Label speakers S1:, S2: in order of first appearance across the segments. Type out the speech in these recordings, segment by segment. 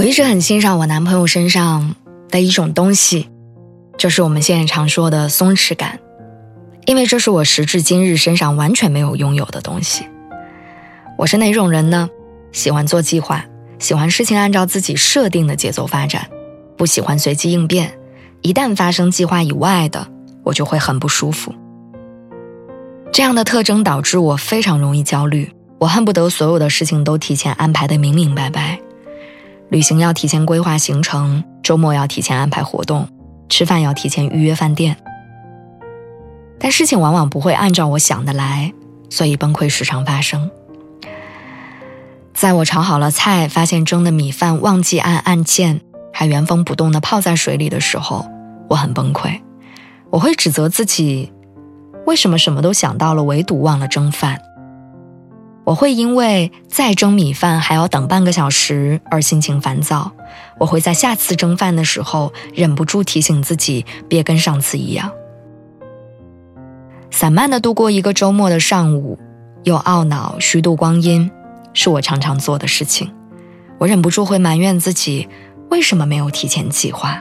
S1: 我一直很欣赏我男朋友身上的一种东西，就是我们现在常说的松弛感，因为这是我时至今日身上完全没有拥有的东西。我是哪种人呢？喜欢做计划，喜欢事情按照自己设定的节奏发展，不喜欢随机应变。一旦发生计划以外的，我就会很不舒服。这样的特征导致我非常容易焦虑，我恨不得所有的事情都提前安排的明明白白。旅行要提前规划行程，周末要提前安排活动，吃饭要提前预约饭店。但事情往往不会按照我想的来，所以崩溃时常发生。在我炒好了菜，发现蒸的米饭忘记按按键，还原封不动的泡在水里的时候，我很崩溃。我会指责自己，为什么什么都想到了，唯独忘了蒸饭。我会因为再蒸米饭还要等半个小时而心情烦躁，我会在下次蒸饭的时候忍不住提醒自己别跟上次一样。散漫的度过一个周末的上午，又懊恼虚度光阴，是我常常做的事情。我忍不住会埋怨自己为什么没有提前计划。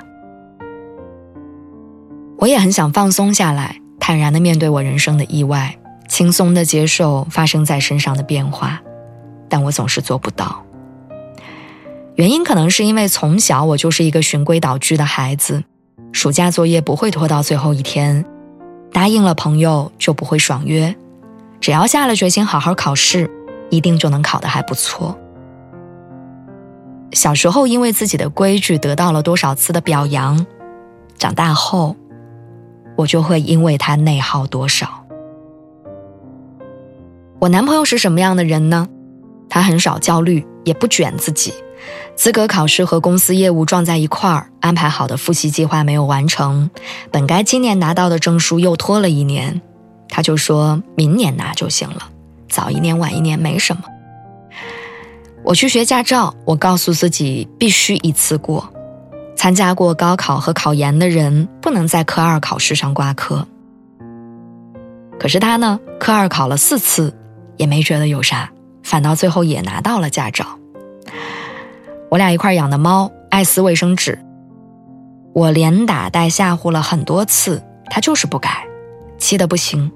S1: 我也很想放松下来，坦然的面对我人生的意外。轻松的接受发生在身上的变化，但我总是做不到。原因可能是因为从小我就是一个循规蹈矩的孩子，暑假作业不会拖到最后一天，答应了朋友就不会爽约，只要下了决心好好考试，一定就能考得还不错。小时候因为自己的规矩得到了多少次的表扬，长大后，我就会因为他内耗多少。我男朋友是什么样的人呢？他很少焦虑，也不卷自己。资格考试和公司业务撞在一块儿，安排好的复习计划没有完成，本该今年拿到的证书又拖了一年，他就说明年拿就行了，早一年晚一年没什么。我去学驾照，我告诉自己必须一次过。参加过高考和考研的人不能在科二考试上挂科。可是他呢，科二考了四次。也没觉得有啥，反倒最后也拿到了驾照。我俩一块养的猫爱撕卫生纸，我连打带吓唬了很多次，它就是不改，气得不行。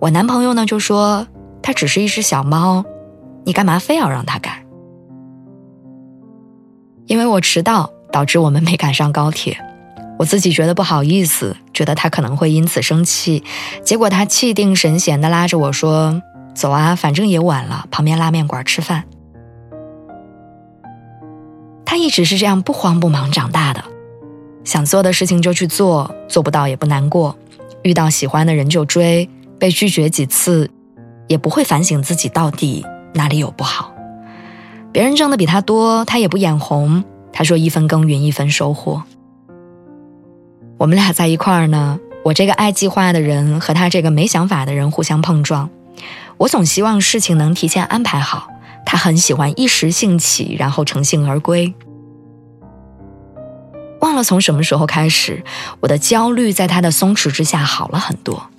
S1: 我男朋友呢就说它只是一只小猫，你干嘛非要让它改？因为我迟到导致我们没赶上高铁，我自己觉得不好意思，觉得他可能会因此生气，结果他气定神闲地拉着我说。走啊，反正也晚了，旁边拉面馆吃饭。他一直是这样不慌不忙长大的，想做的事情就去做，做不到也不难过，遇到喜欢的人就追，被拒绝几次，也不会反省自己到底哪里有不好。别人挣的比他多，他也不眼红。他说一分耕耘一分收获。我们俩在一块儿呢，我这个爱计划的人和他这个没想法的人互相碰撞。我总希望事情能提前安排好，他很喜欢一时兴起，然后乘兴而归。忘了从什么时候开始，我的焦虑在他的松弛之下好了很多。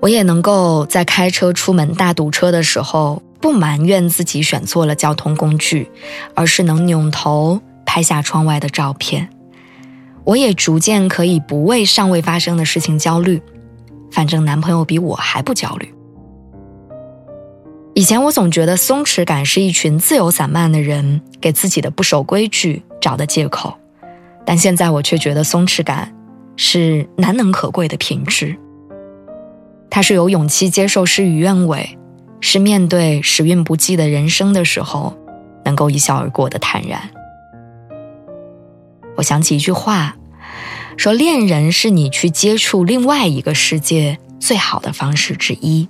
S1: 我也能够在开车出门大堵车的时候，不埋怨自己选错了交通工具，而是能扭头拍下窗外的照片。我也逐渐可以不为尚未发生的事情焦虑。反正男朋友比我还不焦虑。以前我总觉得松弛感是一群自由散漫的人给自己的不守规矩找的借口，但现在我却觉得松弛感是难能可贵的品质。它是有勇气接受事与愿违，是面对时运不济的人生的时候能够一笑而过的坦然。我想起一句话。说恋人是你去接触另外一个世界最好的方式之一。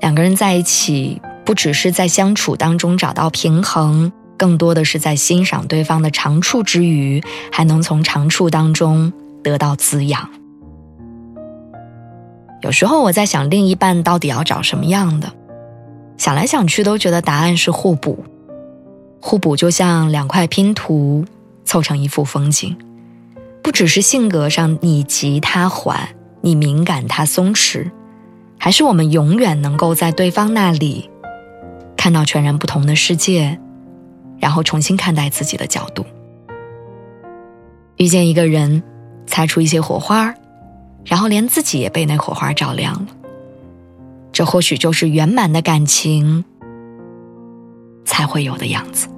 S1: 两个人在一起，不只是在相处当中找到平衡，更多的是在欣赏对方的长处之余，还能从长处当中得到滋养。有时候我在想，另一半到底要找什么样的？想来想去，都觉得答案是互补。互补就像两块拼图，凑成一幅风景。不只是性格上你急他缓，你敏感他松弛，还是我们永远能够在对方那里看到全然不同的世界，然后重新看待自己的角度。遇见一个人，擦出一些火花，然后连自己也被那火花照亮了。这或许就是圆满的感情才会有的样子。